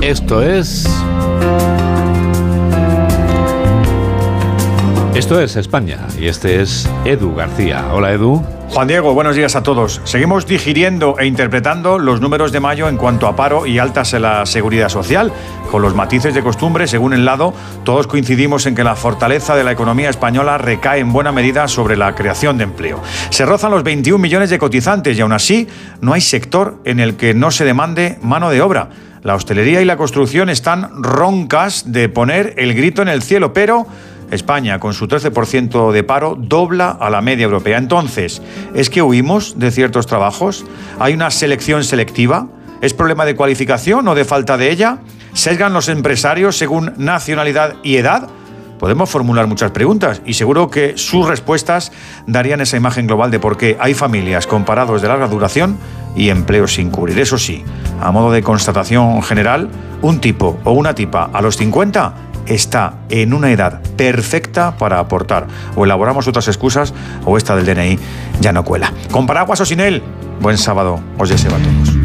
Esto es... Esto es España y este es Edu García. Hola Edu. Juan Diego, buenos días a todos. Seguimos digiriendo e interpretando los números de mayo en cuanto a paro y altas en la seguridad social. Con los matices de costumbre, según el lado, todos coincidimos en que la fortaleza de la economía española recae en buena medida sobre la creación de empleo. Se rozan los 21 millones de cotizantes y aún así no hay sector en el que no se demande mano de obra. La hostelería y la construcción están roncas de poner el grito en el cielo, pero España, con su 13% de paro, dobla a la media europea. Entonces, ¿es que huimos de ciertos trabajos? ¿Hay una selección selectiva? ¿Es problema de cualificación o de falta de ella? ¿Sesgan los empresarios según nacionalidad y edad? Podemos formular muchas preguntas y seguro que sus respuestas darían esa imagen global de por qué hay familias con parados de larga duración y empleos sin cubrir. Eso sí, a modo de constatación general, un tipo o una tipa a los 50 está en una edad perfecta para aportar. O elaboramos otras excusas o esta del DNI ya no cuela. Con paraguas o sin él, buen sábado. Os deseo a todos.